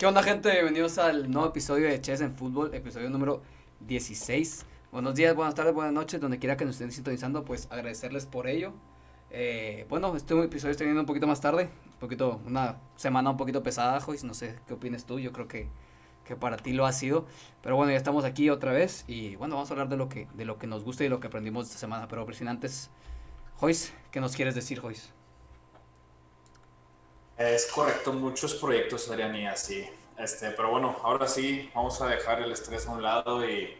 ¿Qué onda, gente? Bienvenidos al nuevo episodio de Chess en Fútbol, episodio número 16. Buenos días, buenas tardes, buenas noches, donde quiera que nos estén sintonizando, pues agradecerles por ello. Eh, bueno, este episodio está viendo un poquito más tarde, un poquito, una semana un poquito pesada, Joyce, no sé qué opinas tú, yo creo que, que para ti lo ha sido, pero bueno, ya estamos aquí otra vez y bueno, vamos a hablar de lo que, de lo que nos gusta y lo que aprendimos esta semana, pero sin antes, Joyce, ¿qué nos quieres decir, Joyce? Es correcto, muchos proyectos serían y así. Este, pero bueno, ahora sí, vamos a dejar el estrés a un lado y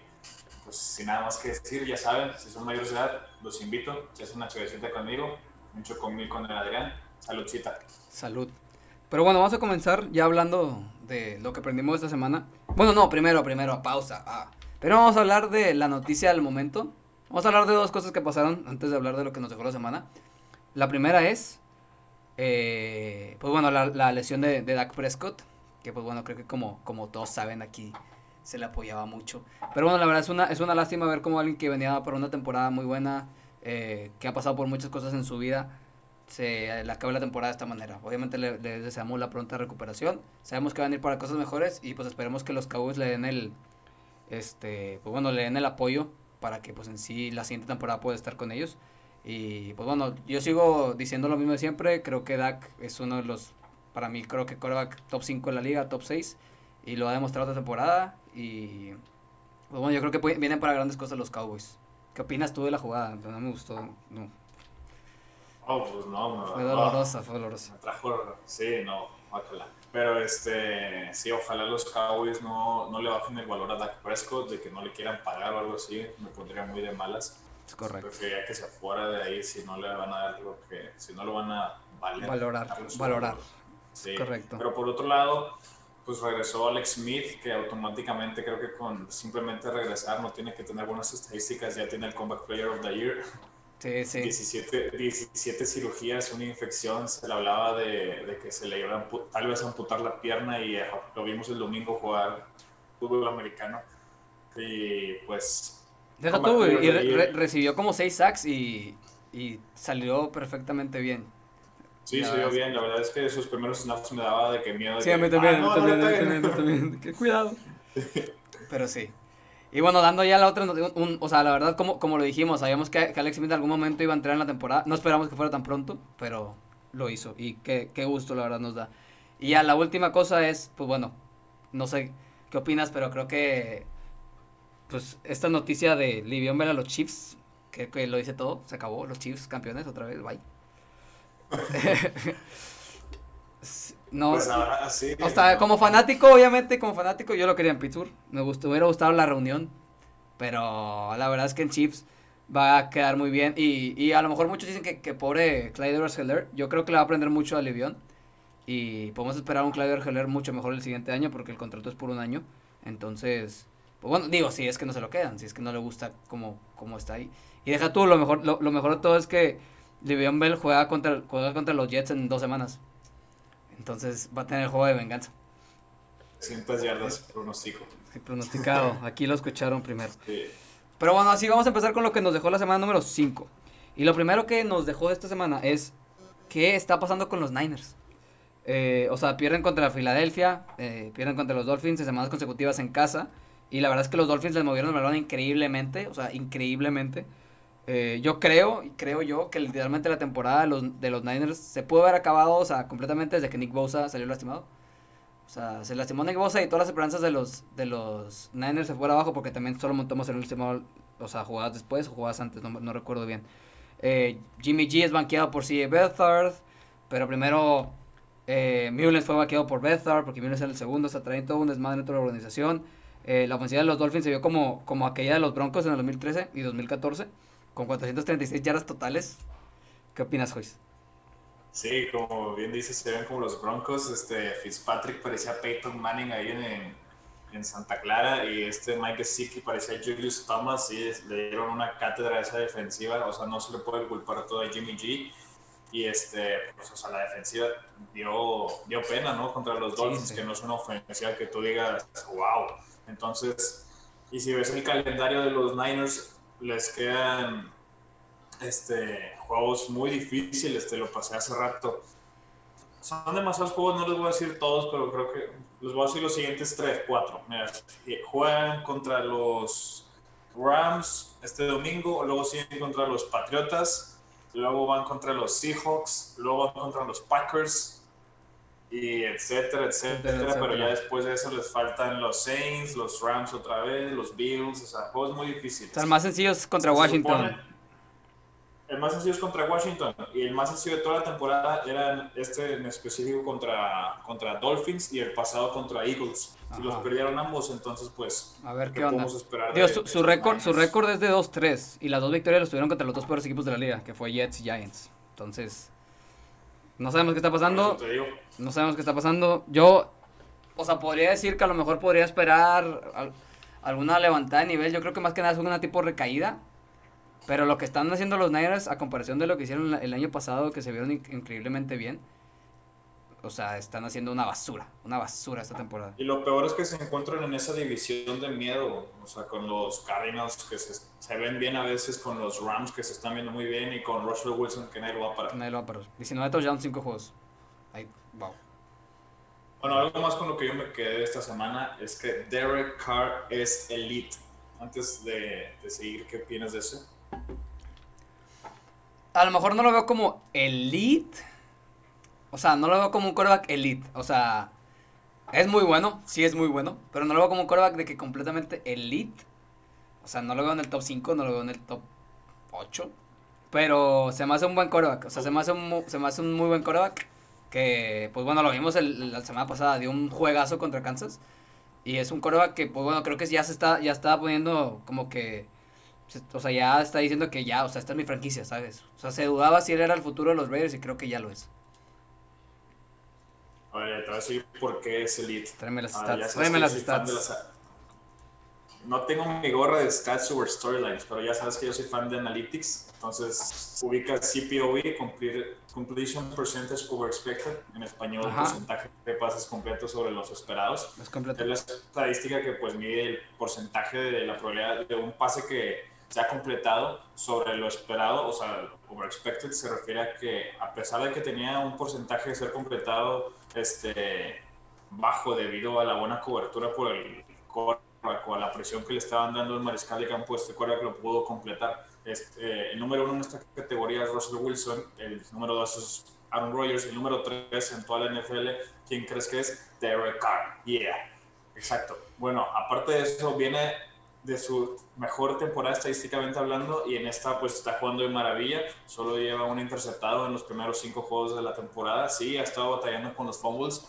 pues sin nada más que decir, ya saben, si son mayores de edad, los invito, se hacen una chavecita conmigo, mucho conmigo con el Adrián. Saludcita. Salud. Pero bueno, vamos a comenzar ya hablando de lo que aprendimos esta semana. Bueno, no, primero, primero, pausa. Ah. Pero vamos a hablar de la noticia del momento. Vamos a hablar de dos cosas que pasaron antes de hablar de lo que nos dejó la semana. La primera es eh, pues bueno, la, lesión de, Dak Prescott, que pues bueno, creo que como, como todos saben aquí se le apoyaba mucho. Pero bueno, la verdad es una, es una lástima ver como alguien que venía por una temporada muy buena, eh, que ha pasado por muchas cosas en su vida, se le acabe la temporada de esta manera. Obviamente le, deseamos la pronta recuperación, sabemos que van a ir para cosas mejores y pues esperemos que los Cowboys le den el, este, pues bueno, le den el apoyo para que pues en sí la siguiente temporada pueda estar con ellos. Y pues bueno, yo sigo diciendo lo mismo de siempre. Creo que Dak es uno de los, para mí, creo que coreback top 5 en la liga, top 6. Y lo ha demostrado esta temporada. Y pues bueno, yo creo que vienen para grandes cosas los Cowboys. ¿Qué opinas tú de la jugada? No me gustó, no. Oh, pues no, Fue dolorosa, fue dolorosa. Me trajo, sí, no. Pero este, sí, ojalá los Cowboys no, no le bajen el valor a Dak Prescott, de que no le quieran pagar o algo así. Me pondría muy de malas correcto. Preferiría que se fuera de ahí si no le van a dar lo que, si no lo van a valorar. Valorar. Sí. Correcto. Pero por otro lado, pues regresó Alex Smith, que automáticamente creo que con simplemente regresar no tiene que tener buenas estadísticas, ya tiene el Comeback Player of the Year. Sí, sí. 17, 17 cirugías, una infección, se le hablaba de, de que se le iba a tal vez amputar la pierna y lo vimos el domingo jugar fútbol americano. Y pues Deja tú, y recibió como seis sacks y, y salió perfectamente bien. Sí, salió bien. La verdad es que sus primeros snaps me daba de que miedo. sí, a mí también, ah, también, también, también. Qué cuidado. Pero sí. Y bueno, dando ya la otra, un, o sea, la verdad, como, como lo dijimos, sabíamos que, que Alex Smith en algún momento iba a entrar en la temporada. No esperamos que fuera tan pronto, pero lo hizo. Y qué, qué gusto, la verdad, nos da. Y ya la última cosa es, pues bueno, no sé qué opinas, pero creo que pues esta noticia de Livion ver a los Chiefs, que, que, lo dice todo, se acabó, los Chiefs campeones otra vez, bye. no, pues ahora sí. O sea, como fanático, obviamente, como fanático, yo lo quería en Pittsburgh. Me gustó, hubiera gustado la reunión, pero la verdad es que en Chiefs va a quedar muy bien. Y, y a lo mejor muchos dicen que, que pobre Clyde Edwards yo creo que le va a aprender mucho a Livion. Y podemos esperar un Clyde Edwards mucho mejor el siguiente año porque el contrato es por un año. Entonces, pues bueno, digo, si es que no se lo quedan, si es que no le gusta como, como está ahí. Y deja tú, lo mejor, lo, mejor de todo es que Le'Veon Bell juega contra, juega contra los Jets en dos semanas. Entonces va a tener el juego de venganza. 100 yardas, pronostico. Sí, pronosticado. Aquí lo escucharon primero. Pero bueno, así vamos a empezar con lo que nos dejó la semana número 5. Y lo primero que nos dejó esta semana es qué está pasando con los Niners. Eh, o sea, pierden contra Filadelfia, eh, pierden contra los Dolphins en semanas consecutivas en casa. Y la verdad es que los Dolphins les movieron el balón increíblemente, o sea, increíblemente. Eh, yo creo, creo yo, que literalmente la temporada de los, de los Niners se pudo haber acabado, o sea, completamente desde que Nick Bosa salió lastimado. O sea, se lastimó Nick Bosa y todas las esperanzas de los, de los Niners se fueron abajo porque también solo montamos en el último, o sea, jugadas después o jugadas antes, no, no recuerdo bien. Eh, Jimmy G es banqueado por C.A. Bethard, pero primero eh, fue banqueado por Bethard porque Mullens era el segundo, o sea, traen todo un desmadre dentro de la organización. Eh, la ofensiva de los Dolphins se vio como, como aquella de los Broncos en el 2013 y 2014, con 436 yardas totales. ¿Qué opinas, Joyce? Sí, como bien dices, se ven como los Broncos. Este, Fitzpatrick parecía Peyton Manning ahí en, en Santa Clara y este Mike Gesicki parecía Julius Thomas y le dieron una cátedra a esa defensiva. O sea, no se le puede culpar todo a Jimmy G. Y este, pues, o sea, la defensiva dio, dio pena, ¿no? Contra los Dolphins, que no es una ofensiva que tú digas, wow entonces, y si ves el calendario de los Niners, les quedan este, juegos muy difíciles, te lo pasé hace rato. son demasiados juegos, no les voy a decir todos, pero creo que les voy a decir los siguientes tres, cuatro. Mira, juegan contra los Rams este domingo, luego siguen contra los Patriotas, luego van contra los Seahawks, luego van contra los Packers, y etcétera, etcétera, pero ya después de eso les faltan los Saints, los Rams otra vez, los Bills, o sea, juegos muy difíciles. O el más sencillo es contra Washington. El más sencillo es contra Washington y el más sencillo de toda la temporada era este en específico contra, contra Dolphins y el pasado contra Eagles. Si los perdieron ambos, entonces pues a ver qué, onda. Esperar su, récord su récord es de 2-3 y las dos victorias las tuvieron contra los dos peores equipos de la liga, que fue Jets y Giants. Entonces, no sabemos qué está pasando. No sabemos qué está pasando. Yo, o sea, podría decir que a lo mejor podría esperar alguna levantada de nivel. Yo creo que más que nada es una tipo recaída. Pero lo que están haciendo los Niners, a comparación de lo que hicieron el año pasado, que se vieron increíblemente bien, o sea, están haciendo una basura, una basura esta temporada. Y lo peor es que se encuentran en esa división de miedo, o sea, con los Cardinals que se, se ven bien a veces, con los Rams que se están viendo muy bien y con Russell Wilson que nadie lo va a parar. Nadie lo va a parar. 19 touchdowns, 5 juegos. Ahí, wow. Bueno, algo más con lo que yo me quedé esta semana es que Derek Carr es elite. Antes de, de seguir, ¿qué opinas de eso? A lo mejor no lo veo como elite o sea, no lo veo como un coreback elite. O sea, es muy bueno, sí es muy bueno, pero no lo veo como un coreback de que completamente elite. O sea, no lo veo en el top 5, no lo veo en el top 8. Pero se me hace un buen coreback. O sea, se me hace un, se me un muy buen coreback. Que, pues bueno, lo vimos el, la semana pasada, dio un juegazo contra Kansas. Y es un coreback que, pues bueno, creo que ya se está, ya está poniendo como que. O sea, ya está diciendo que ya, o sea, esta es mi franquicia, ¿sabes? O sea, se dudaba si él era el futuro de los Raiders y creo que ya lo es. A ver, te voy a decir por qué es Elite. Tráeme las ah, stats. Tráeme las stats. No tengo mi gorra de stats over storylines, pero ya sabes que yo soy fan de analytics. Entonces, ubica CPOE, Completion Percentage Over Expected. En español, el porcentaje de pases completos sobre los esperados. Es, es la estadística que pues mide el porcentaje de la probabilidad de un pase que se ha completado sobre lo esperado, o sea, over expected se refiere a que a pesar de que tenía un porcentaje de ser completado este, bajo debido a la buena cobertura por el quarterback o a la presión que le estaban dando el mariscal de campo, este quarterback lo pudo completar. Este, el número uno en esta categoría es Russell Wilson, el número dos es Aaron Rodgers, el número tres en toda la NFL, ¿quién crees que es? Derek Carr. Yeah, exacto. Bueno, aparte de eso, viene de su mejor temporada estadísticamente hablando y en esta pues está jugando de maravilla, solo lleva un interceptado en los primeros cinco juegos de la temporada, sí, ha estado batallando con los fumbles,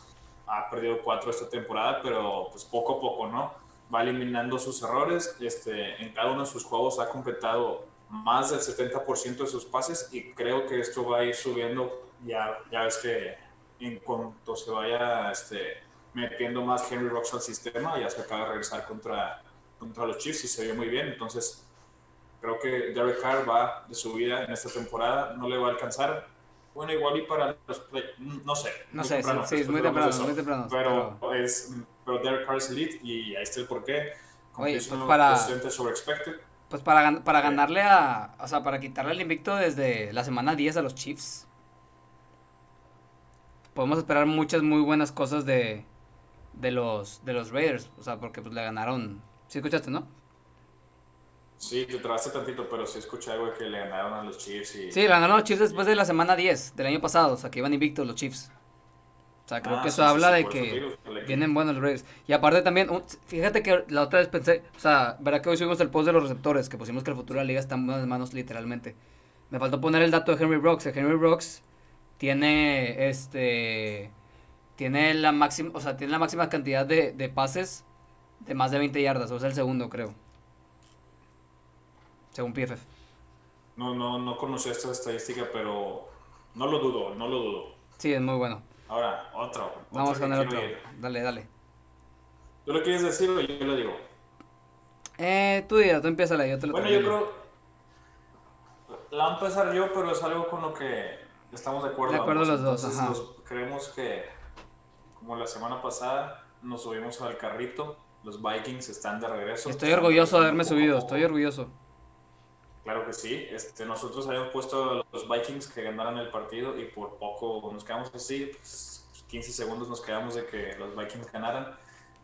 ha perdido cuatro esta temporada, pero pues poco a poco, ¿no? Va eliminando sus errores, este, en cada uno de sus juegos ha completado más del 70% de sus pases y creo que esto va a ir subiendo, ya, ya ves que en cuanto se vaya este, metiendo más Henry Rocks al sistema, ya se acaba de regresar contra contra los Chiefs y se vio muy bien. Entonces, creo que Derek Carr va de su vida en esta temporada, no le va a alcanzar. Bueno, igual y para los play, no sé. No sé, sí, es muy temprano, muy temprano. Pero, Es, pero Derek Carr es elite y ahí está el porqué. Oye, pues para, pues para, para ganarle a, o sea, para quitarle el invicto desde la semana 10 a los Chiefs, podemos esperar muchas muy buenas cosas de, de los, de los Raiders, o sea, porque pues le ganaron ¿Sí escuchaste, no? Sí, te trabaste tantito, pero sí escuché algo de que le ganaron a los Chiefs. Y... Sí, le ganaron a los Chiefs después de la semana 10 del año pasado, o sea, que iban invictos los Chiefs. O sea, creo ah, que eso habla de que vienen buenos los Raiders. Y aparte también, fíjate que la otra vez pensé, o sea, verá que hoy subimos el post de los receptores, que pusimos que el futuro de la liga está en buenas manos literalmente. Me faltó poner el dato de Henry Brooks. Henry Brooks tiene, este, tiene la máxima, o sea, tiene la máxima cantidad de, de pases de más de 20 yardas, o sea, el segundo, creo. Según PFF. No, no, no conocí esta estadística, pero no lo dudo, no lo dudo. Sí, es muy bueno. Ahora, otro. Vamos con el otro. Dale, dale. ¿Tú lo quieres decir o yo lo digo? Eh, tú digas, tú empieza yo te lo Bueno, yo creo. La voy a empezar yo, pero es algo con lo que estamos de acuerdo. De acuerdo los dos, ajá. creemos que, como la semana pasada, nos subimos al carrito los Vikings están de regreso. Estoy orgulloso de haberme subido, estoy orgulloso. Claro que sí. Este, nosotros habíamos puesto a los Vikings que ganaran el partido y por poco nos quedamos así. Pues, 15 segundos nos quedamos de que los Vikings ganaran.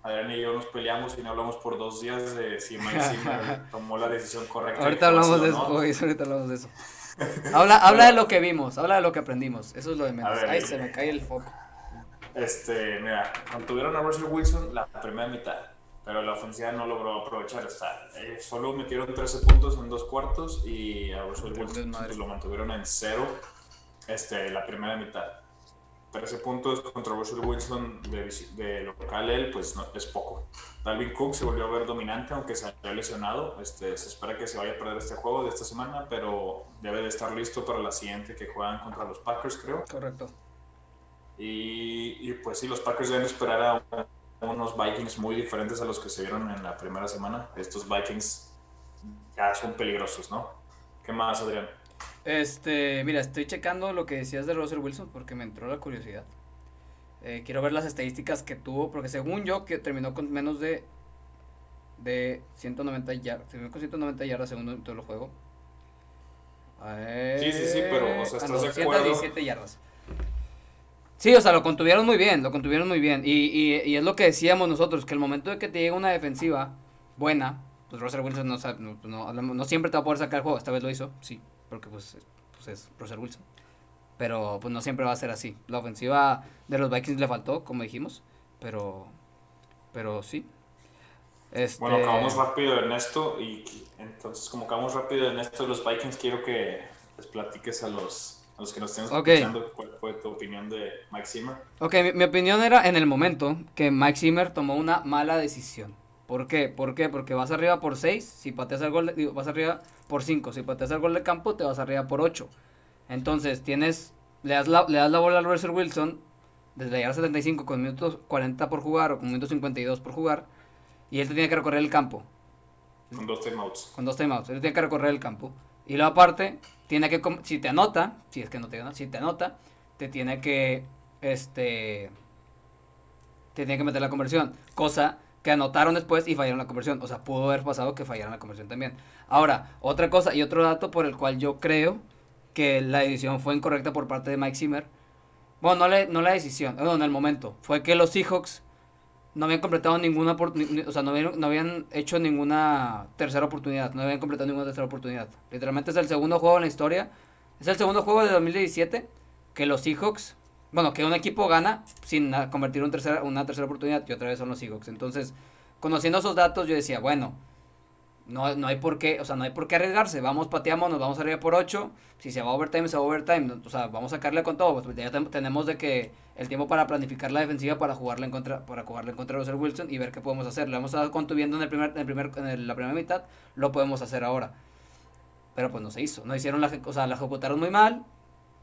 Adrián y yo nos peleamos y no hablamos por dos días de si Mike Zimmer tomó la decisión correcta. ahorita hablamos de eso, ahorita hablamos de eso. habla, habla de lo que vimos, habla de lo que aprendimos. Eso es lo de menos. Ay, se me cae el foco. Este, mira, tuvieron a Russell Wilson la primera mitad, pero la ofensiva no logró aprovechar esta. Eh, solo metieron 13 puntos en dos cuartos y a Russell Wilson pues, lo mantuvieron en cero este, la primera mitad. 13 puntos contra Russell Wilson de, de local él, pues no, es poco. Dalvin Cook se volvió a ver dominante, aunque se haya lesionado. Este, se espera que se vaya a perder este juego de esta semana, pero debe de estar listo para la siguiente que juegan contra los Packers, creo. Correcto. Y, pues sí, los Packers deben esperar a unos Vikings muy diferentes a los que se vieron en la primera semana. Estos Vikings ya son peligrosos, ¿no? ¿Qué más, Adrián? Este, mira, estoy checando lo que decías de Russell Wilson porque me entró la curiosidad. Eh, quiero ver las estadísticas que tuvo, porque según yo, que terminó con menos de de 190 yardas, terminó con 190 yardas según todo el juego. sí, sí, sí, pero o sea, estás de acuerdo. yardas. Sí, o sea, lo contuvieron muy bien, lo contuvieron muy bien. Y, y, y, es lo que decíamos nosotros, que el momento de que te llega una defensiva buena, pues Russell Wilson no, no, no, no, siempre te va a poder sacar el juego. Esta vez lo hizo, sí, porque pues, pues es Russell Wilson. Pero pues no siempre va a ser así. La ofensiva de los Vikings le faltó, como dijimos, pero, pero sí. Este... Bueno, acabamos rápido en esto y entonces como acabamos rápido en esto de los Vikings, quiero que les platiques a los los que nos estén escuchando, ¿cuál fue tu opinión de Mike Zimmer? Ok, mi, opinión era en el momento que Mike Zimmer tomó una mala decisión. ¿Por qué? ¿Por qué? Porque vas arriba por 6, si pateas el gol, digo, vas arriba por 5, si pateas el gol de campo, te vas arriba por 8. Entonces, tienes, le das la, le das la bola a Russell Wilson desde la yarda 75 con minutos 40 por jugar o con minutos 52 por jugar, y él te tiene que recorrer el campo. Con dos timeouts. Con dos timeouts, él tiene que recorrer el campo. Y luego aparte, tiene que, si te anota, si es que no te anota, si te anota, te tiene que, este, te tiene que meter la conversión. Cosa que anotaron después y fallaron la conversión. O sea, pudo haber pasado que fallaron la conversión también. Ahora, otra cosa y otro dato por el cual yo creo que la decisión fue incorrecta por parte de Mike Zimmer. Bueno, no, no la decisión, no, en el momento. Fue que los Seahawks no habían completado ninguna o sea, no habían, no habían hecho ninguna tercera oportunidad, no habían completado ninguna tercera oportunidad. Literalmente es el segundo juego en la historia, es el segundo juego de 2017 que los Seahawks, bueno, que un equipo gana sin convertir tercera, una tercera oportunidad y otra vez son los Seahawks. Entonces, conociendo esos datos, yo decía, bueno, no, no hay por qué, o sea, no hay por qué arriesgarse. Vamos, pateamos, nos vamos arriba por 8. Si se va a overtime, se va a overtime. O sea, vamos a sacarle con todo. Pues ya tenemos de que el tiempo para planificar la defensiva para jugarle en contra, para jugarle en contra de Wilson y ver qué podemos hacer. Lo hemos estado contuviendo en el primer, en el primer, en la primera mitad, lo podemos hacer ahora. Pero pues no se hizo. No hicieron la, o sea, la ejecutaron muy mal.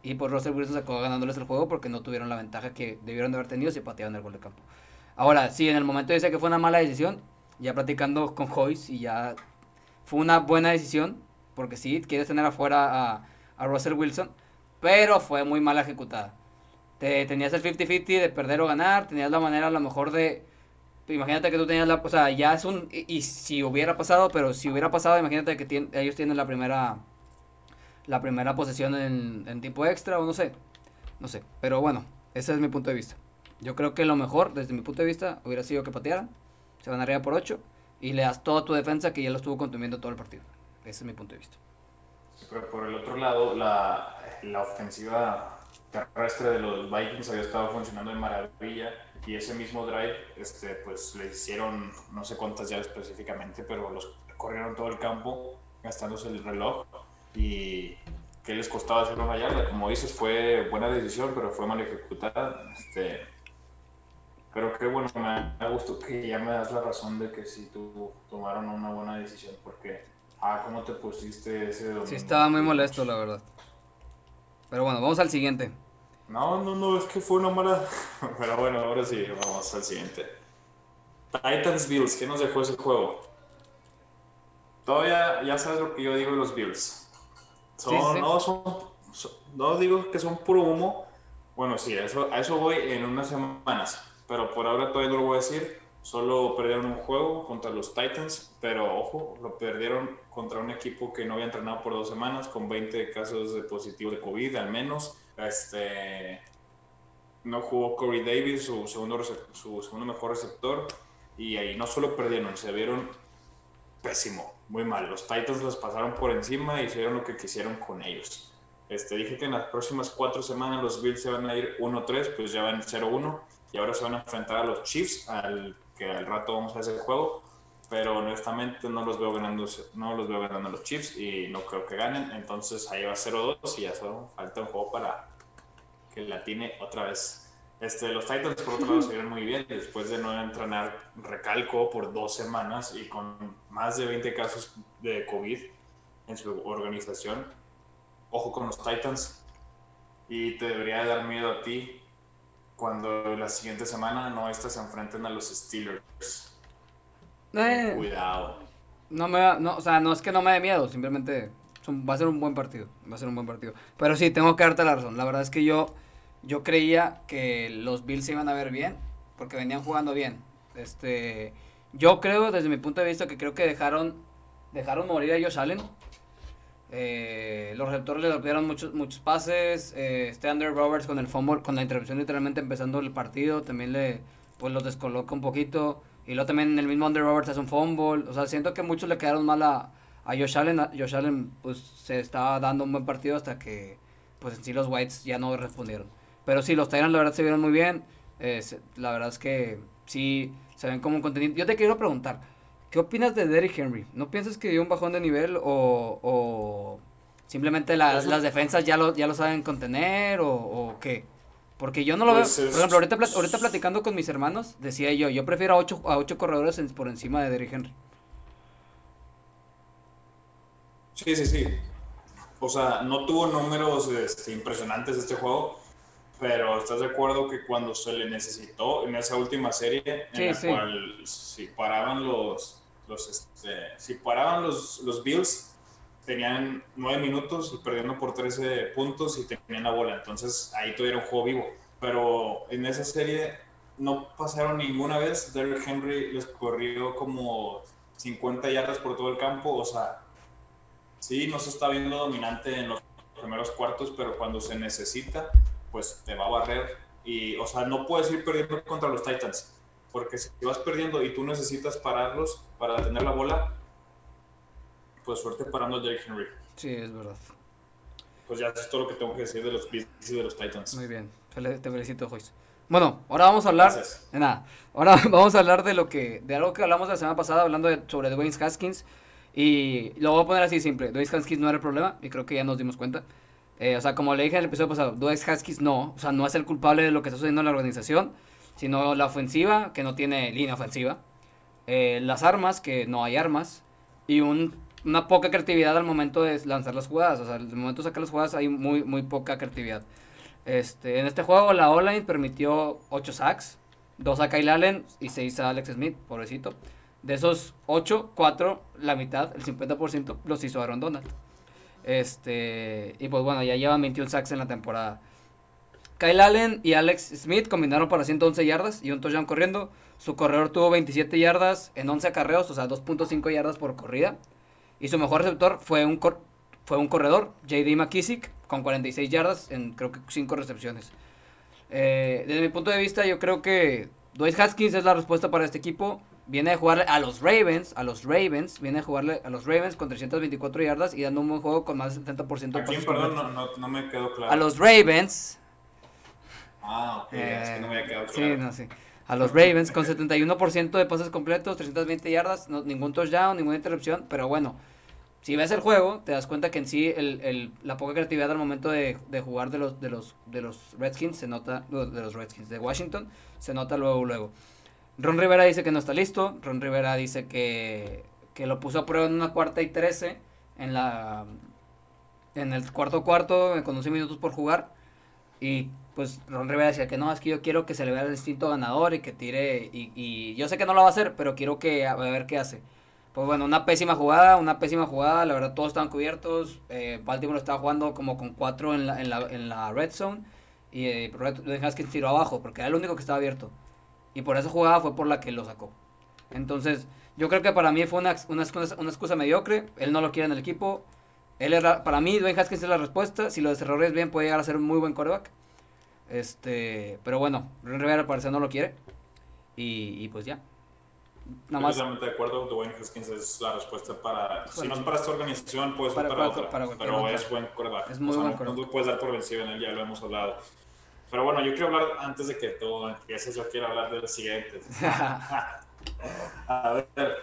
Y pues Russell Wilson se acabó ganándoles el juego porque no tuvieron la ventaja que debieron de haber tenido si pateaban el gol de campo. Ahora, sí, en el momento dice que fue una mala decisión, ya platicando con Joyce y ya fue una buena decisión, porque sí, quieres tener afuera a, Russell Wilson, pero fue muy mal ejecutada. Te, tenías el 50-50 de perder o ganar, tenías la manera a lo mejor de... Imagínate que tú tenías la... O sea, ya es un... Y, si hubiera pasado, pero si hubiera pasado, imagínate que ellos tienen la primera... La primera posesión en, en tiempo extra o no sé. No sé. Pero bueno, ese es mi punto de vista. Yo creo que lo mejor, desde mi punto de vista, hubiera sido que patearan. Se ganaría por 8 y le das toda tu defensa que ya lo estuvo consumiendo todo el partido. Ese es mi punto de vista. pero por el otro lado, la, la ofensiva terrestre de los Vikings había estado funcionando de maravilla y ese mismo drive, este, pues le hicieron no sé cuántas ya específicamente, pero los corrieron todo el campo gastándose el reloj y que les costaba hacer una yarda. Como dices, fue buena decisión, pero fue mal ejecutada. Este, pero qué bueno, me da gusto que ya me das la razón de que si tú tomaron una buena decisión, porque, ah, ¿cómo te pusiste ese domingo? Sí, estaba muy molesto, la verdad. Pero bueno, vamos al siguiente. No, no, no, es que fue una mala. Pero bueno, ahora sí, vamos al siguiente. Titans Bills, ¿qué nos dejó ese juego? Todavía ya sabes lo que yo digo de los Bills. Son, No, son, no digo que son puro humo. Bueno, sí, eso, a eso voy en unas semanas pero por ahora todavía no lo voy a decir. Solo perdieron un juego contra los Titans, pero ojo, lo perdieron contra un equipo que no había entrenado por dos semanas, con 20 casos de positivo de COVID al menos. Este, no jugó Corey Davis, su segundo, su segundo mejor receptor, y ahí no solo perdieron, se vieron pésimo, muy mal. Los Titans los pasaron por encima y hicieron lo que quisieron con ellos. Este, dije que en las próximas cuatro semanas los Bills se van a ir 1-3, pues ya van 0-1 y ahora se van a enfrentar a los Chiefs, al que al rato vamos a hacer juego, pero honestamente no los veo ganando, no los veo ganando los Chiefs y no creo que ganen, entonces ahí va 0-2 y ya solo falta un juego para que la tiene otra vez. Este, los Titans por otro lado se vieron muy bien después de no entrenar recalco por dos semanas y con más de 20 casos de COVID en su organización. Ojo con los Titans y te debería dar miedo a ti cuando la siguiente semana no estas se enfrenten a los Steelers. Eh, Cuidado. No me no, o sea, no es que no me dé miedo, simplemente va a ser un buen partido, va a ser un buen partido. Pero sí, tengo que darte la razón. La verdad es que yo yo creía que los Bills se iban a ver bien porque venían jugando bien. Este, yo creo desde mi punto de vista que creo que dejaron dejaron morir a Josh Allen. Eh, los receptores le golpearon muchos, muchos pases. Eh, este Andrew Roberts con el fumble, con la intervención literalmente empezando el partido, también le pues los descoloca un poquito. Y luego también el mismo Andrew Roberts hace un fumble. O sea, siento que muchos le quedaron mal a, a Josh Allen. Josh Allen pues se estaba dando un buen partido hasta que pues en sí los Whites ya no respondieron. Pero sí, los Tyrants la verdad se vieron muy bien. la verdad es que sí se ven como un contenido. Yo te quiero preguntar, ¿Qué opinas de Derrick Henry? ¿No piensas que dio un bajón de nivel o, simplemente las defensas ya lo, ya lo saben contener o, qué? Porque yo no lo pues veo. Por ejemplo, ahorita, ahorita platicando con mis hermanos, decía yo, yo prefiero a ocho, a ocho corredores por encima de Derrick Henry. Sí, sí, sí. O sea, no tuvo números este, impresionantes este juego, pero ¿estás de acuerdo que cuando se le necesitó en esa última serie, en la cual si paraban los, los, este, si paraban los, los Bills, tenían nueve minutos y perdiendo por 13 puntos y tenían la bola. Entonces ahí tuvieron juego vivo. Pero en esa serie no pasaron ninguna vez. Derrick Henry les corrió como 50 yardas por todo el campo. O sea, sí, no se está viendo dominante en los primeros cuartos, pero cuando se necesita, pues te va a barrer. Y, o sea, no puedes ir perdiendo contra los Titans porque si vas perdiendo y tú necesitas pararlos para tener la bola, pues suerte parando a Derrick Henry. Sí, es verdad. Pues ya es todo lo que tengo que decir de los Bills y de los Titans. Muy bien, te felicito, Joyce. Bueno, ahora vamos a hablar de nada. Ahora vamos a hablar de lo que de algo que hablamos la semana pasada hablando sobre Dwayne Haskins y lo voy a poner así simple. Dwayne Haskins no era el problema y creo que ya nos dimos cuenta. Eh, o sea, como le dije en el episodio pasado, Dwayne Haskins no, o sea, no es el culpable de lo que está sucediendo en la organización sino la ofensiva, que no tiene línea ofensiva, eh, las armas, que no hay armas, y un, una poca creatividad al momento de lanzar las jugadas. O sea, al momento de sacar las jugadas hay muy, muy poca creatividad. Este, en este juego la online permitió 8 sacks, 2 a Kyle Allen y 6 a Alex Smith, pobrecito. De esos 8, 4, la mitad, el 50% los hizo Aaron Donald. Este, y pues bueno, ya llevan 21 sacks en la temporada. Kyle Allen y Alex Smith combinaron para 111 yardas y un touchdown corriendo. Su corredor tuvo 27 yardas en 11 acarreos, o sea, 2.5 yardas por corrida. Y su mejor receptor fue un, fue un corredor, JD McKissick, con 46 yardas en creo que 5 recepciones. Eh, desde mi punto de vista, yo creo que Dwight Haskins es la respuesta para este equipo. Viene a jugarle a los Ravens, a los Ravens, viene a jugarle a los Ravens con 324 yardas y dando un buen juego con más del 70% de ¿A quién, perdón, no, no, me quedó claro. A los Ravens, Ah, ok, es que no me había quedado claro. Sí, no, sí. A los Ravens con 71% de pases completos, 320 yardas, no, ningún touchdown, ninguna interrupción, pero bueno, si ves el juego, te das cuenta que en sí el, el, la poca creatividad al momento de, de, jugar de los, de, los, de los Redskins se nota, de los Redskins, de Washington, se nota luego, luego. Ron Rivera dice que no está listo, Ron Rivera dice que, que lo puso a prueba en una cuarta y 13 en la en el cuarto cuarto con 11 minutos por jugar y pues Ron Rivera decía que no, es que yo quiero que se le vea el instinto ganador y que tire, y, yo sé que no lo va a hacer, pero quiero que a ver qué hace. Pues bueno, una pésima jugada, una pésima jugada, la verdad todos estaban cubiertos, eh, Baltimore estaba jugando como con cuatro en la, en la, en la red zone, y eh, Haskins tiró abajo, porque era el único que estaba abierto. Y por esa jugada fue por la que lo sacó. Entonces, yo creo que para mí fue una, una excusa mediocre. Él no lo quiere en el equipo. Él era, para mí, Dwayne Haskins es la respuesta. Si lo desarrollas bien, puede llegar a ser un muy buen quarterback. Este, pero bueno, Rivera al parecer no lo quiere. Y, y pues ya. Nada más. De acuerdo, Dwayne Haskins es la respuesta para. si no es para esta organización, puede ser para, otra. pero es buen quarterback. Es muy buen quarterback. No, puedes dar por vencido en él, ya lo hemos hablado. Pero bueno, yo quiero hablar, antes de que tú empieces, yo quiero hablar de los siguientes. a ver,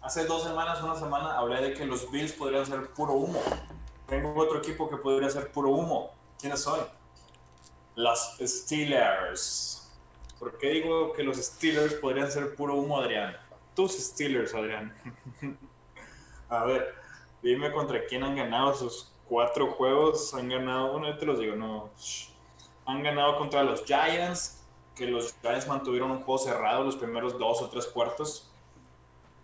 hace dos semanas, una semana, hablé de que los Bills podrían ser puro humo. Tengo otro equipo que podría ser puro humo. ¿Quiénes son? Los Steelers. ¿Por qué digo que los Steelers podrían ser puro humo, Adrián? Tus Steelers, Adrián. a ver, dime contra quién han ganado sus cuatro juegos. Han ganado, bueno, yo te los digo, no. Han ganado contra los Giants, que los Giants mantuvieron un juego cerrado los primeros dos o tres cuartos.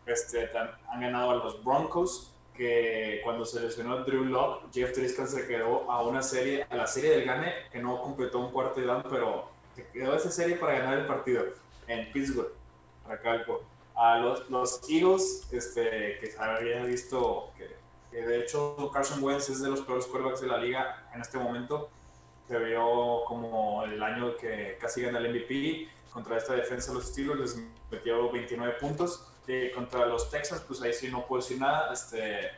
Este, han ganado a los Broncos, que cuando se lesionó Drew Locke, Jeff Driscoll se quedó a una serie, a la serie del Gane, que no completó un cuarto de down, pero se quedó esa serie para ganar el partido en Pittsburgh, recalco. A los, los Eagles, este, que había visto que, que, de hecho Carson Wentz es de los peores quarterbacks de la liga en este momento, se vio como el año que casi gana el MVP. Contra esta defensa de los Steelers les metió 29 puntos. Y contra los Texans, pues ahí sí no puedo decir nada. Este,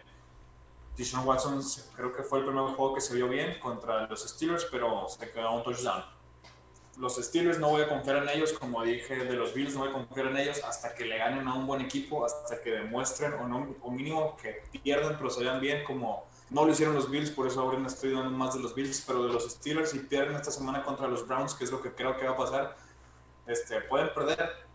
Deshaun Watson creo que fue el primer juego que se vio bien contra los Steelers, pero se quedó un touchdown. Los Steelers no voy a confiar en ellos, como dije de los Bills, no voy a confiar en ellos hasta que le ganen a un buen equipo, hasta que demuestren o, no, o mínimo que pierdan, pero se vean bien como no lo hicieron los Bills, por eso ahora estoy dando más de los Bills, pero de los Steelers y pierden esta semana contra los Browns, que es lo que creo que va a pasar. Este, pueden perder,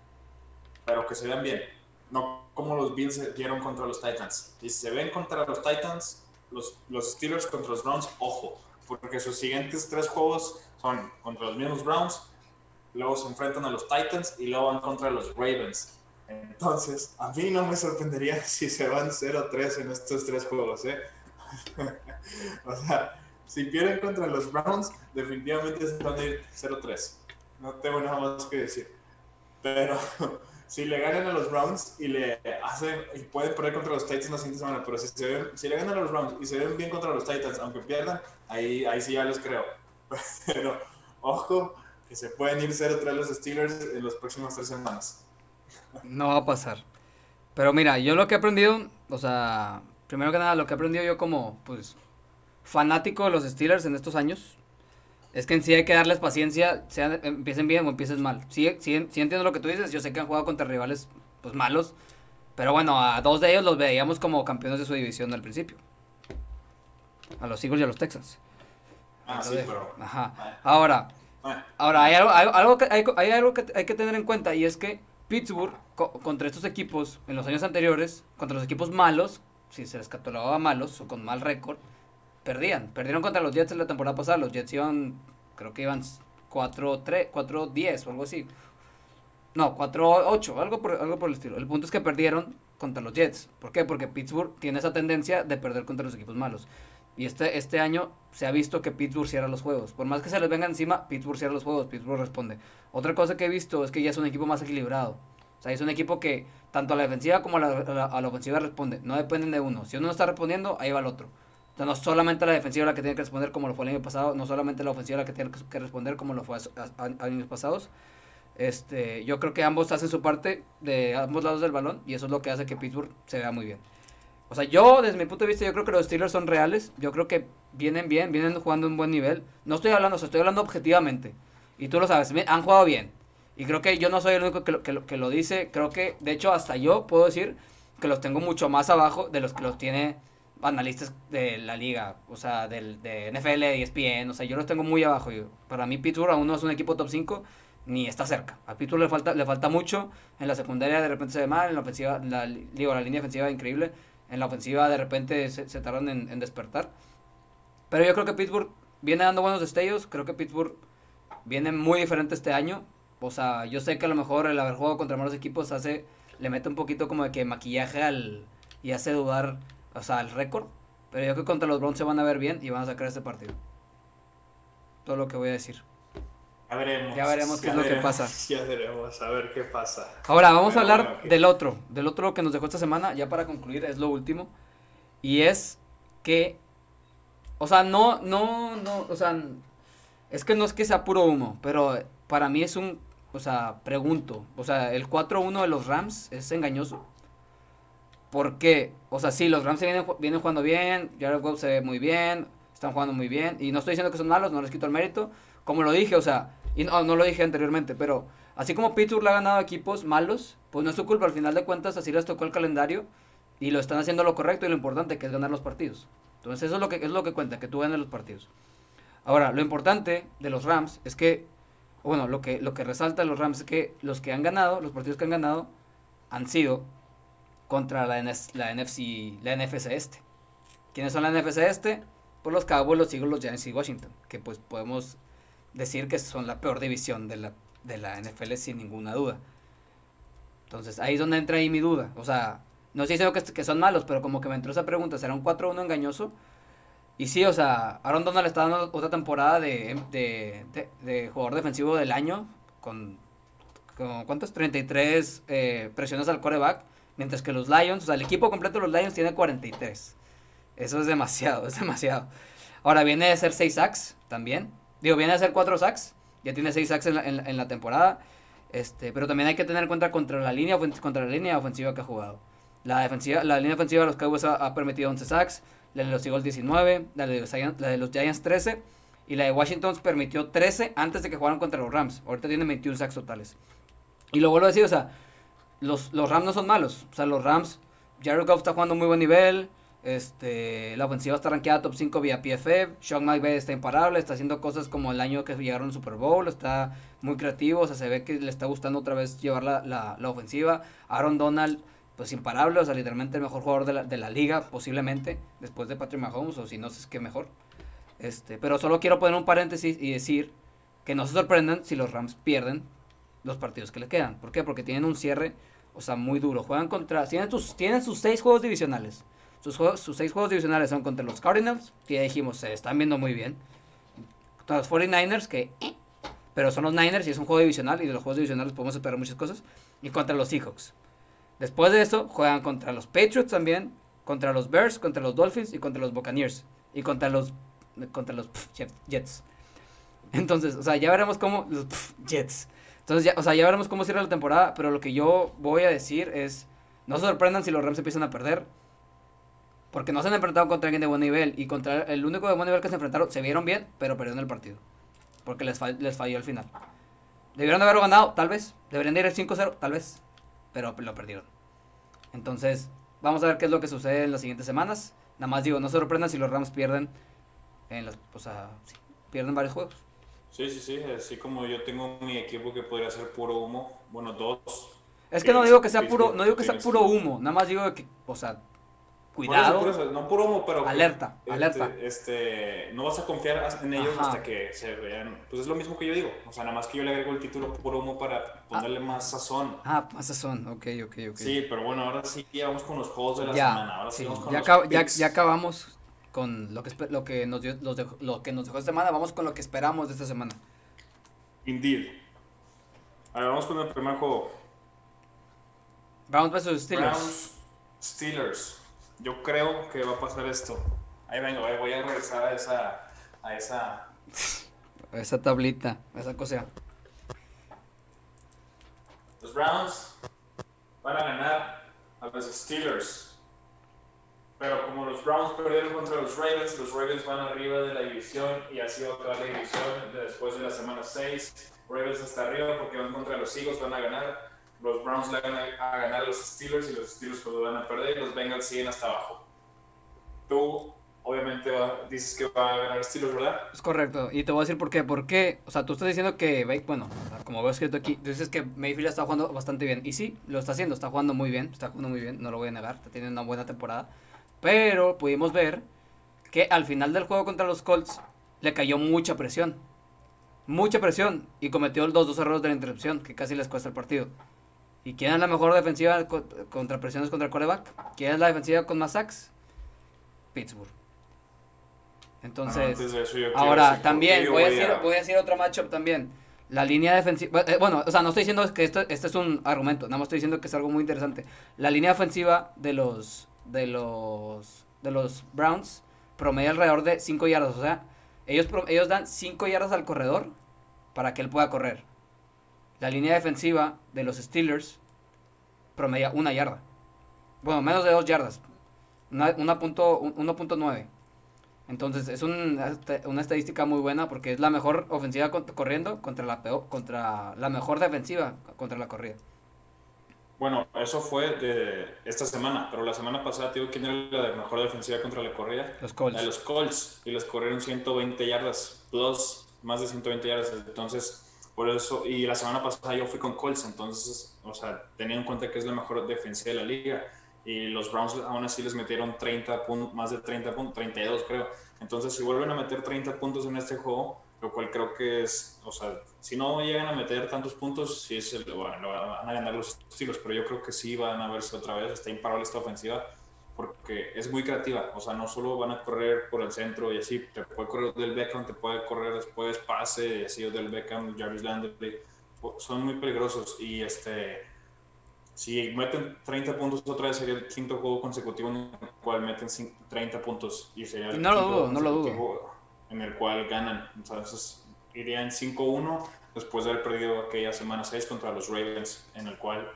pero que se vean bien. No como los Bills dieron contra los Titans. Y si se ven contra los Titans, los, los Steelers contra los Browns, ojo, porque sus siguientes tres juegos son contra los mismos Browns, luego se enfrentan a los Titans y luego van contra los Ravens. Entonces, a mí no me sorprendería si se van 0-3 en estos tres juegos, ¿eh? o sea, si pierden contra los Browns, definitivamente se van a ir 0-3. No tengo nada más que decir. Pero si le ganan a los Browns y le hacen y pueden perder contra los Titans la siguiente semana, pero si, si le ganan a los Browns y se ven bien contra los Titans, aunque pierdan, ahí, ahí sí ya los creo. Pero ojo, que se pueden ir 0-3 los Steelers en las próximas tres semanas. No va a pasar. Pero mira, yo lo que he aprendido, o sea, primero que nada, lo que he aprendido yo como, pues, fanático de los Steelers en estos años, es que en sí hay que darles paciencia, sean, empiecen bien o empiecen mal. Sí, sí, entiendo lo que tú dices, yo sé que han jugado contra rivales, pues, malos, pero bueno, a dos de ellos los veíamos como campeones de su división al principio. A los Eagles y a los Texans. Ah, sí, pero... Ajá. Ahora, ahora hay algo, algo, que, hay, hay algo que hay que tener en cuenta y es que Pittsburgh, contra estos equipos en los años anteriores, contra los equipos malos, si se les catalogaba malos o con mal récord, perdían. Perdieron contra los Jets en la temporada pasada. Los Jets iban, creo que iban 4-10 o algo así. No, 4-8, algo por, algo por el estilo. El punto es que perdieron contra los Jets. ¿Por qué? Porque Pittsburgh tiene esa tendencia de perder contra los equipos malos. Y este, este año se ha visto que Pittsburgh cierra los juegos. Por más que se les venga encima, Pittsburgh cierra los juegos, Pittsburgh responde. Otra cosa que he visto es que ya es un equipo más equilibrado. O sea, es un equipo que tanto a la defensiva como a la, ofensiva responde. No dependen de uno. Si uno no está respondiendo, ahí va el otro. No solamente la defensiva la que tiene que responder como lo fue el año pasado, no solamente la ofensiva la que tiene que responder como lo fue años pasados. Este, yo creo que ambos hacen su parte de ambos lados del balón y eso es lo que hace que Pittsburgh se vea muy bien. O sea, yo desde mi punto de vista yo creo que los Steelers son reales, yo creo que vienen bien, vienen jugando a un buen nivel. No estoy hablando, estoy hablando objetivamente. Y tú lo sabes, han jugado bien. Y creo que yo no soy el único que lo dice. Creo que, de hecho, hasta yo puedo decir que los tengo mucho más abajo de los que los tiene analistas de la liga, o sea, del, de NFL, ESPN, o sea, yo los tengo muy abajo. Yo, para mí Pittsburgh aún no es un equipo top 5, ni está cerca. A Pittsburgh le falta, le falta mucho, en la secundaria de repente se ve mal, en la ofensiva, la, digo, la línea ofensiva increíble, en la ofensiva de repente se, se tardan en, en, despertar. Pero yo creo que Pittsburgh viene dando buenos destellos, creo que Pittsburgh viene muy diferente este año, o sea, yo sé que a lo mejor el haber jugado contra malos equipos hace, le mete un poquito como de que maquillaje al, y hace dudar, o sea, al récord. Pero yo creo que contra los Browns se van a ver bien y van a sacar este partido. Todo lo que voy a decir. Ya veremos. Ya veremos qué es lo que pasa. Ya veremos, a ver qué pasa. Ahora, vamos a hablar bueno, del otro, del otro que nos dejó esta semana, ya para concluir, es lo último. Y es que, o sea, no, no, no, o sea, es que no es que sea puro humo, pero para mí es un, o sea, pregunto, o sea, el 4-1 de los Rams es engañoso. ¿Por qué? O sea, sí, los Rams vienen, vienen jugando bien, Jared Goff se ve muy bien, están jugando muy bien, y no estoy diciendo que son malos, no les quito el mérito, como lo dije, o sea, y no, no lo dije anteriormente, pero así como Pittsburgh le ha ganado equipos malos, pues no es su culpa, al final de cuentas así les tocó el calendario, y lo están haciendo lo correcto y lo importante que es ganar los partidos. Entonces eso es lo que, es lo que cuenta, que tú ganes los partidos. Ahora, lo importante de los Rams es que, bueno, lo que, lo que resalta de los Rams es que los que han ganado, los partidos que han ganado, han sido contra la, NFC, la NFC este. ¿Quiénes son la NFC este? Pues los Cowboys, los Eagles, los Giants y Washington, que pues podemos decir que son la peor división de la, de la NFL sin ninguna duda. Entonces ahí es donde entra ahí mi duda. O sea, no estoy diciendo que, que son malos, pero como que me entró esa pregunta, ¿será un 4-1 engañoso? Y sí, o sea, Aaron Donald está dando otra temporada de- de jugador defensivo del año con, con ¿cuántos? 33 eh, presiones al coreback, mientras que los Lions, o sea, el equipo completo de los Lions tiene 43. Eso es demasiado, es demasiado. Ahora viene de ser 6 sacks también. Digo, viene de ser 4 sacks, ya tiene 6 sacks en la, en la- temporada. Este, pero también hay que tener en cuenta contra la línea contra la línea ofensiva que ha jugado. La defensiva, la línea ofensiva de los Cowboys ha, permitido 11 sacks, la de los Eagles 19, la de los, Giants, la de los Giants 13 y la de Washington permitió 13 antes de que jugaran contra los Rams. Ahorita tienen 21 sacks totales. Y lo vuelvo a decir, o sea, los, los Rams no son malos. O sea, los Rams, Jared Goff está jugando muy buen nivel. Este, la ofensiva está rankeada top 5 vía PFF. Sean McVay está imparable, está haciendo cosas como el año que llegaron al Super Bowl, está muy creativo, o sea, se ve que le está gustando otra vez llevar la, la, ofensiva. Aaron Donald, pues imparable, o sea, literalmente el mejor jugador de la, de la liga, posiblemente, después de Patrick Mahomes, o si no, es que mejor. Este, pero solo quiero poner un paréntesis y decir que no se sorprendan si los Rams pierden los partidos que le quedan. ¿Por qué? Porque tienen un cierre, o sea, muy duro. Juegan contra, tienen, tus, tienen sus seis juegos divisionales. Sus, sus seis juegos divisionales son contra los Cardinals, ya dijimos, se están viendo muy bien. Contra los 49ers, que... eh, pero son los Niners y es un juego divisional y de los juegos divisionales podemos esperar muchas cosas. Y contra los Seahawks. Después de eso, juegan contra los Patriots también, contra los Bears, contra los Dolphins y contra los Buccaneers. Y contra los, contra los Jets. Entonces, o sea, ya veremos cómo... Los Jets. Entonces, ya, o sea, ya veremos cómo cierra la temporada. Pero lo que yo voy a decir es... No se sorprendan si los Rams empiezan a perder. Porque no se han enfrentado contra alguien de buen nivel. Y contra el único de buen nivel que se enfrentaron, se vieron bien, pero perdieron el partido. Porque les, les falló al final. Debieron de haberlo ganado, tal vez. Deberían de ir el 5-0, tal vez. Pero lo perdieron. Entonces, vamos a ver qué es lo que sucede en las siguientes semanas. Nada más digo, no se sorprendan si los Rams pierden. En las, o sea, sí, pierden varios juegos. Sí, sí, sí, así como yo tengo mi equipo que podría ser puro humo, bueno, dos. Es que no digo que sea puro, no digo que sea puro humo. Nada más digo que, o sea, Por cuidado. eso, por eso, no puro humo, pero... Alerta, este, alerta. Este, no vas a confiar en ellos Ajá. hasta que se vean... Pues es lo mismo que yo digo, o sea, nada más que yo le agrego el título puro humo para ponerle más sazón. Ah, más son, ok, ok, ok. Sí, pero bueno, ahora sí vamos con los juegos de la ya, semana. Ahora sí, sí, vamos con ya, los acab- ya, ya acabamos con lo que, lo, que nos dio, los dejó- lo que nos dejó esta semana. Vamos con lo que esperamos de esta semana. Indeed. A ver, vamos con el primer juego. Browns vs Steelers. Browns Steelers. Yo creo que va a pasar esto. Ahí vengo, ahí voy a regresar a esa... A esa... Esa tablita, esa cosa. Los Browns van a ganar a los Steelers. Pero como los Browns perdieron contra los Ravens, los Ravens van arriba de la división y así va a acabar la división después de la semana 6. Ravens hasta arriba porque van contra los Eagles, van a ganar. Los Browns le van a, ganar a los Steelers y los Steelers pues van a perder y los Bengals siguen hasta abajo. Tú, obviamente, dices que va a ganar Steelers, ¿verdad? Es correcto. Y te voy a decir por qué. ¿Por qué? O sea, tú estás diciendo que, bueno, como veo escrito aquí, tú dices que Mayfield está jugando bastante bien. Y sí, lo está haciendo, está jugando muy bien, está jugando muy bien, no lo voy a negar, está teniendo una buena temporada. Pero pudimos ver que al final del juego contra los Colts le cayó mucha presión. Mucha presión. Y cometió los dos errores de la interrupción que casi les cuesta el partido. ¿Y quién es la mejor defensiva co- contra presiones contra el quarterback? ¿Quién es la defensiva con más sacks? Pittsburgh. Entonces... Ahora, también, voy a, decir, voy a decir otro matchup también. La línea defensiva, eh, bueno, o sea, no estoy diciendo que esto, este es un argumento, nada más estoy diciendo que es algo muy interesante. La línea ofensiva de los, de los, de los Browns promedia alrededor de 5 yardas, o sea, ellos, ellos dan 5 yardas al corredor para que él pueda correr. La línea defensiva de los Steelers promedia una yarda. Bueno, menos de 2 yardas. 1.9. Entonces es una estadística muy buena porque es la mejor ofensiva corriendo contra la peor, contra la mejor defensiva contra la corrida. Bueno, eso fue de esta semana, pero la semana pasada, digo, ¿quién era la mejor defensiva contra la corrida? Los Colts. los Colts, y les corrieron 120 yardas, plus, más de 120 yardas. Entonces, por eso, y la semana pasada yo fui con Colts, entonces, o sea, tenía en cuenta que es la mejor defensiva de la liga y los Browns aún así les metieron 30 puntos, más de 30 puntos, 32 creo. Entonces, si vuelven a meter 30 puntos en este juego, lo cual creo que es, o sea, si no llegan a meter tantos puntos, sí es bueno, van a ganar los estilos, pero yo creo que sí van a verse otra vez, está imparable esta ofensiva, porque es muy creativa, o sea, no solo van a correr por el centro y así, te puede correr del Beckham, te puede correr después pase, así del Beckham, Jarvis Landry, son muy peligrosos y este si meten 30 puntos otra vez sería el quinto juego consecutivo en el cual meten 30 puntos y sería el no lo dudo, no lo dudo. En el cual ganan. Entonces irían 5-1 después de haber perdido aquella semana 6 contra los Ravens, en el cual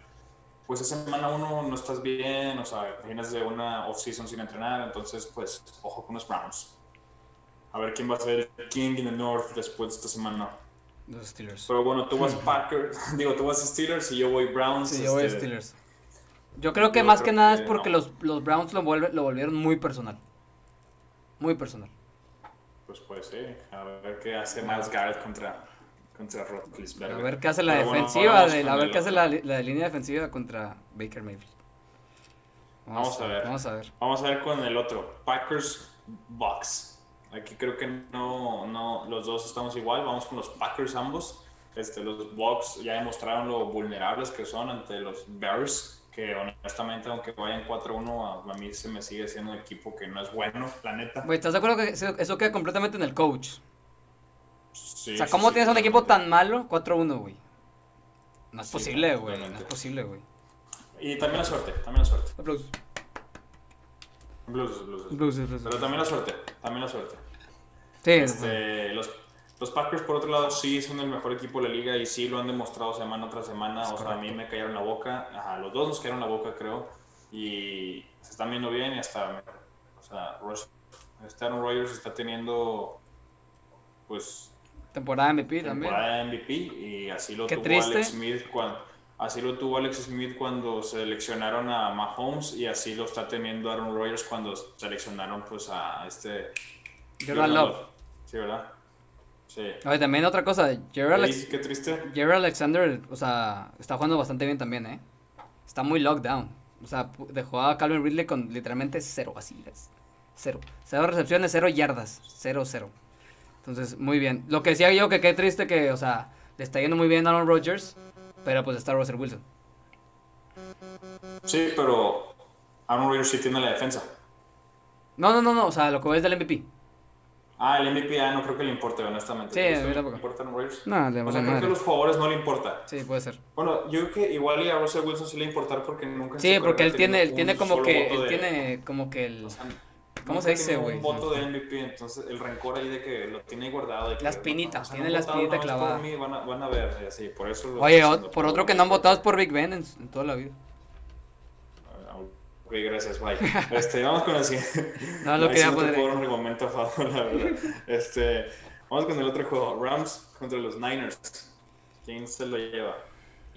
pues esa semana 1 no estás bien, o sea, vienes de una off-season sin entrenar, entonces pues ojo con los Browns. A ver quién va a ser el King in the North después de esta semana. Los Steelers. Pero bueno, tú vas Packers, digo, tú vas Steelers y yo voy Browns. Sí, yo voy este, Steelers. Yo creo que más que nada es porque los, los, Browns lo, vuelve, lo volvieron muy personal. Muy personal. Pues puede ser. A ver qué hace más Garrett contra, contra A ver qué hace la defensiva, de, a ver qué hace la, la, línea defensiva contra Baker Mayfield. Vamos, a ver. Vamos a ver. Vamos a ver con el otro. Packers Bucks. Aquí creo que no, no, los dos estamos igual, vamos con los Packers ambos. Este, los Bucks ya demostraron lo vulnerables que son ante los Bears, que honestamente, aunque vayan 4-1, a, mí se me sigue siendo un equipo que no es bueno, la neta. ¿estás de acuerdo que eso queda completamente en el coach? Sí, o sea, ¿cómo tienes un equipo tan malo 4-1, güey? No es posible, güey. No es posible, güey. Y también la suerte, también la suerte. Aplausos. Blues, blues. Pero también la suerte, también la suerte. Sí, este, los, los, Packers, por otro lado, sí son el mejor equipo de la liga y sí lo han demostrado semana tras semana. o sea, a mí me cayeron la boca. Ajá, los dos nos cayeron la boca, creo. Y se están viendo bien y hasta. O sea, este Aaron Rodgers está teniendo. Pues. Temporada MVP también. Temporada MVP y así lo tuvo Alex Smith cuando Así lo tuvo Alex Smith cuando seleccionaron a Mahomes y así lo está teniendo Aaron Rodgers cuando seleccionaron pues a este Gerald Love. Sí, ¿verdad? Sí. Oye, también otra cosa, Gerald, Qué triste. Gerald Alexander, o sea, está jugando bastante bien también, ¿eh? Está muy locked down. O sea, dejó a Calvin Ridley con literalmente cero así. Cero. Cero recepciones, cero yardas. Cero, cero. Entonces, muy bien. Lo que decía yo que qué triste que, o sea, le está yendo muy bien a Aaron Rodgers. Pero pues está Russell Wilson. Sí, pero Aaron Rodgers sí tiene la defensa. No, no, no, no, o sea, lo que es del MVP. Ah, el MVP ah, no creo que le importe, honestamente. Sí, a tampoco. ¿Le importa Aaron Rodgers? No, le O sea, creo que a los jugadores no le importa. Sí, puede ser. Bueno, yo creo que igual a Russell Wilson sí le importar porque nunca Sí, porque él tiene, él tiene como que, él tiene como que el... ¿Cómo se dice, güey? un voto de MVP, entonces el rencor ahí de que lo tiene guardado. las pinitas, tiene la espinita clavada. van, a, van a ver, eh, sí, por eso. Oye, por otro que no han votado es por Big Ben en, toda la vida. Ok, gracias, bye. Este, vamos con el siguiente. No, lo quería poner. No un argumento a favor, la verdad. Este, vamos con el otro juego, Rams contra los Niners. ¿Quién se lo lleva?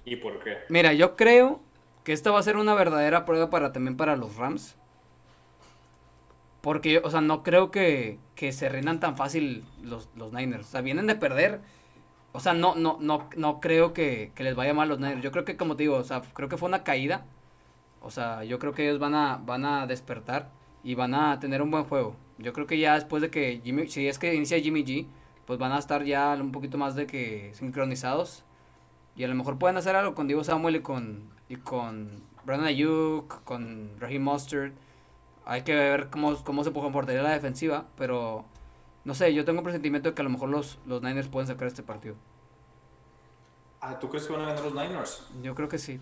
¿Y por qué? Mira, yo creo que esta va a ser una verdadera prueba para también para los Rams porque, o sea, no creo que, se rindan tan fácil los, los Niners. O sea, vienen de perder. O sea, no, no, no, no creo que, les vaya mal los Niners. Yo creo que, como te digo, o sea, creo que fue una caída. O sea, yo creo que ellos van a, van a despertar y van a tener un buen juego. Yo creo que ya después de que Jimmy, si es que inicia Jimmy G, pues van a estar ya un poquito más de que sincronizados. Y a lo mejor pueden hacer algo con Diego Samuel y con, y con Brandon Ayuk, con Raheem Mustard. Hay que ver cómo, cómo se comportaría la defensiva, pero no sé, yo tengo un presentimiento de que a lo mejor los, los Niners pueden sacar este partido. Ah, ¿tú crees que van a ganar los Niners? Yo creo que sí.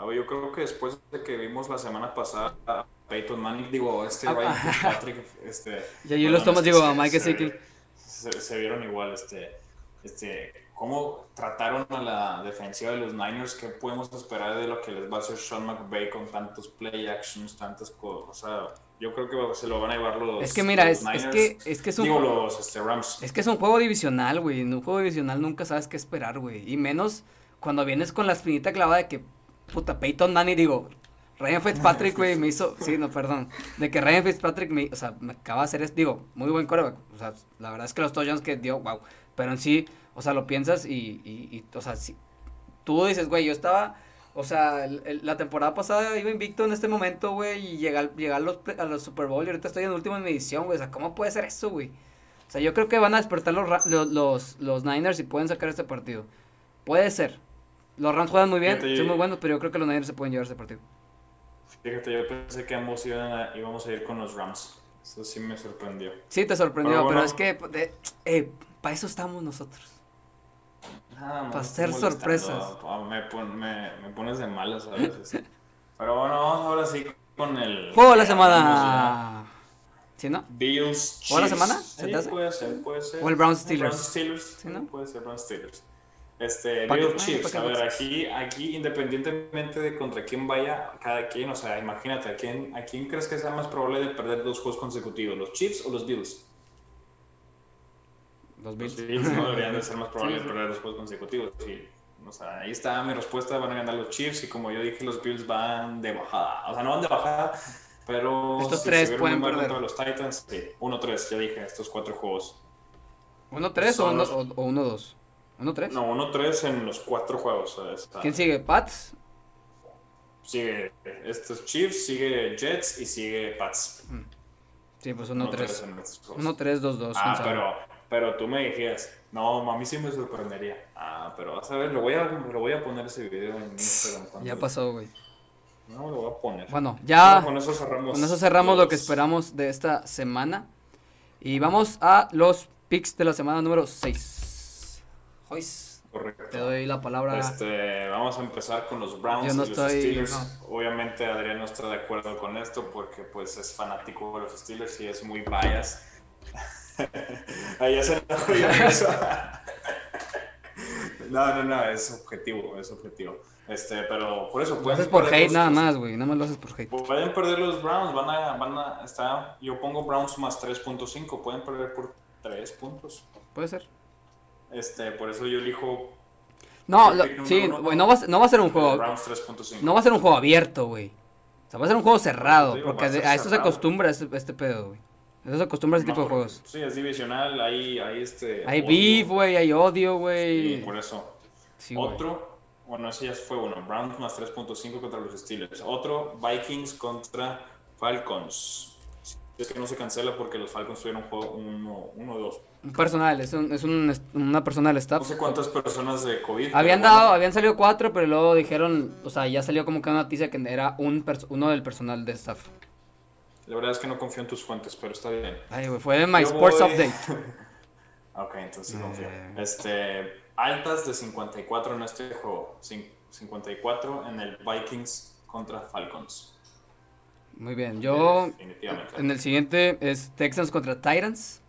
A ver, yo creo que después de que vimos la semana pasada a Peyton Manning, digo, este Ah, Ryan ah. Fitzpatrick, este... Y ahí los tomas, digo, a Mike se-. Se, se vieron igual, este, este, cómo trataron a la defensiva de los Niners, qué podemos esperar de lo que les va a hacer Sean McVay con tantos play actions, tantas cosas, o sea, yo creo que se lo van a llevar los Es que mira, es, es Niners. que, es que es un digo, juego- los este, Rams. Es que es un juego divisional, güey. En un juego divisional nunca sabes qué esperar, güey. Y menos cuando vienes con la espinita clavada de que, puta, Peyton Manning, digo, Ryan Fitzpatrick, güey, me hizo, sí, no, perdón, de que Ryan Fitzpatrick me, o sea, me acaba de hacer, es, digo, muy buen coreback. O sea, la verdad es que los touchdowns que dio, wow. Pero en sí, o sea, lo piensas y, y, y, o sea, sí, tú dices, güey, yo estaba, o sea, el- el- la temporada pasada iba invicto en este momento, güey, y llegué a, los, a los Super Bowl y ahorita estoy en último en mi edición, güey. O sea, ¿cómo puede ser eso, güey? O sea, yo creo que van a despertar los, los, los Niners y pueden sacar este partido. Puede ser. Los Rams juegan muy bien, Fíjate, son muy buenos, pero yo creo que los Niners se pueden llevar este partido. Fíjate, yo pensé que ambos iban a- íbamos a ir con los Rams, eso sí me sorprendió. Sí, te sorprendió, Pero es que, de- eh, para eso estamos nosotros. Nada más Pa' estoy hacer sorpresas. Me, pon- me, me pones de malas a veces. Pero bueno, vamos ahora sí con el... Juego de la semana. ¿Sí, no? Bills, ¿Juego de la semana? ¿Se Sí, te hace? puede ser, puede ser. O el Browns Steelers. Browns Steelers. Sí, ¿no? Puede ser Browns Steelers. Este, Bills Chiefs. pa' A ver, aquí, aquí independientemente de contra quién vaya, cada quien, o sea, imagínate, ¿a quién, ¿a quién crees que sea más probable de perder dos juegos consecutivos? ¿Los Chiefs o los Bills? Los Los Bills. Bills no deberían de ser más probables Sí, de perder dos juegos consecutivos. Sí. O sea, ahí está mi respuesta, van a ganar los Chiefs y como yo dije, los Bills van de bajada. O sea, no van de bajada, pero Estos si tres se vieron pueden perder. contra los Titans, sí, 1-3, ya dije, estos cuatro juegos. ¿Uno tres o Son uno, los- o, o uno dos? ¿Uno tres? No, 1-3 en los cuatro juegos. está- ¿Quién sigue? ¿Pats? Sigue estos Chiefs, sigue Jets y sigue Pats. Sí, pues uno 1-3 tres. en estos juegos. Uno tres, dos dos. quién Ah, sabe. pero, pero tú me dijías, no, mami sí me sorprendería. Ah, pero vas a ver, lo voy a, lo voy a poner ese video en Instagram. Ya pasó, güey. No, lo voy a poner. Bueno, ya con eso cerramos. con eso cerramos lo que los- esperamos de esta semana. Y vamos a los picks de la semana número 6. Joyce, Correcto. te doy la palabra. Este, vamos a empezar con los Browns Yo no y los estoy- Steelers. no. Obviamente Adrián no está de acuerdo con esto porque pues es fanático de los Steelers y es muy bias. Ahí ya se. No, no, no, es objetivo, es objetivo. Este, pero por eso Lo pueden haces por hate los- nada más, güey. Nada más lo haces por hate. Pueden perder los Browns, van a, van a, está, yo pongo Browns más 3.5, pueden perder por 3 puntos. Puede ser. Este, por eso yo elijo No, lo- sí, güey, no va, no va a ser un juego. Browns 3.5. No va a ser un juego abierto, güey. O sea, va a ser un juego cerrado. Digo, Porque a de- a esto se acostumbra este, este pedo, güey. Eso se acostumbra a ese Más tipo de juegos. Sí, es divisional, hay, hay este... Hay odio. beef, güey, hay odio, Sí, güey. por eso. Sí. Otro, bueno, ese ya fue uno, Browns más 3.5 contra los Steelers. Otro, Vikings contra Falcons. Es que no se cancela porque los Falcons tuvieron un juego 1-2. Un personal, es, un- es un- una persona del No staff. sé cuántas personas de COVID. Habían dado, bueno. habían salido cuatro, pero luego dijeron, o sea, ya salió como que una noticia que era un uno del personal de staff. La verdad es que no confío en tus fuentes, pero está bien. Ay, güey, fue My Yo Sports voy- Update. Ok, entonces sí confío. Eh. Este, altas de 54 en este juego. Cin- 54 en el Vikings contra Falcons. Muy bien, yo Definitivamente. en el siguiente es Texans contra Titans.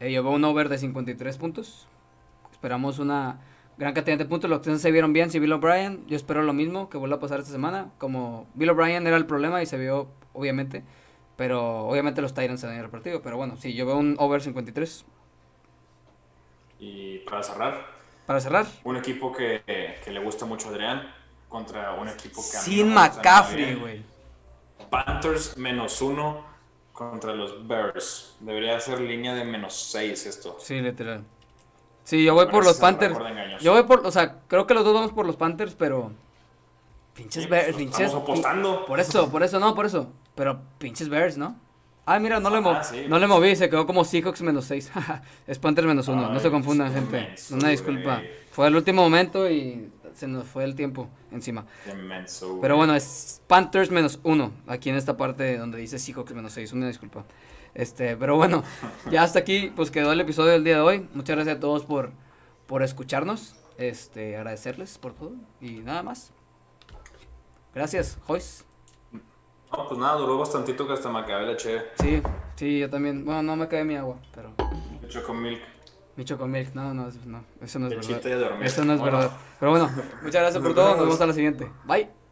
Eh, veo un over de 53 puntos. Esperamos una gran cantidad de puntos. Los Texans se vieron bien. Si Bill O'Brien, yo espero lo mismo que vuelva a pasar esta semana. Como Bill O'Brien era el problema y se vio, obviamente. Pero obviamente los Titans se dan el partido. Pero bueno, sí, yo veo un over 53. Y para cerrar, Para cerrar, un equipo que, que le gusta mucho a Adrián contra un equipo que sin no McCaffrey, güey. Panthers menos uno contra los Bears. Debería ser línea de menos 6 esto. Sí, literal. Sí, yo voy por los Panthers. Yo voy por, o sea, creo que los dos vamos por los Panthers, pero. Pinches Sí, Bears, pinches. estamos apostando. Por eso, por eso, no, por eso. Pero pinches Bears, ¿no? Ah, mira, no le, Ah, mo- sí, no le moví, se quedó como Seahawks menos 6. es Panthers menos 1, no se confundan, gente. Una disculpa. Fue el último momento y se nos fue el tiempo encima. Qué menso, Pero bueno, es Panthers menos 1. Aquí en esta parte donde dice Seahawks menos 6. Una disculpa. Este, pero bueno, ya hasta aquí pues quedó el episodio del día de hoy. Muchas gracias a todos por, por escucharnos. este, agradecerles por todo y nada más. Gracias, Joyce. No, pues nada, duró bastantito que hasta me acabé la cheve. Sí, sí, yo también. Bueno, no me acabé mi agua, pero Hecho con milk. Mi chocomilk, no, no, no, eso no es verdad. Eso no es Bueno, verdad. Pero bueno, muchas gracias por todo, nos vemos a la siguiente. Bye.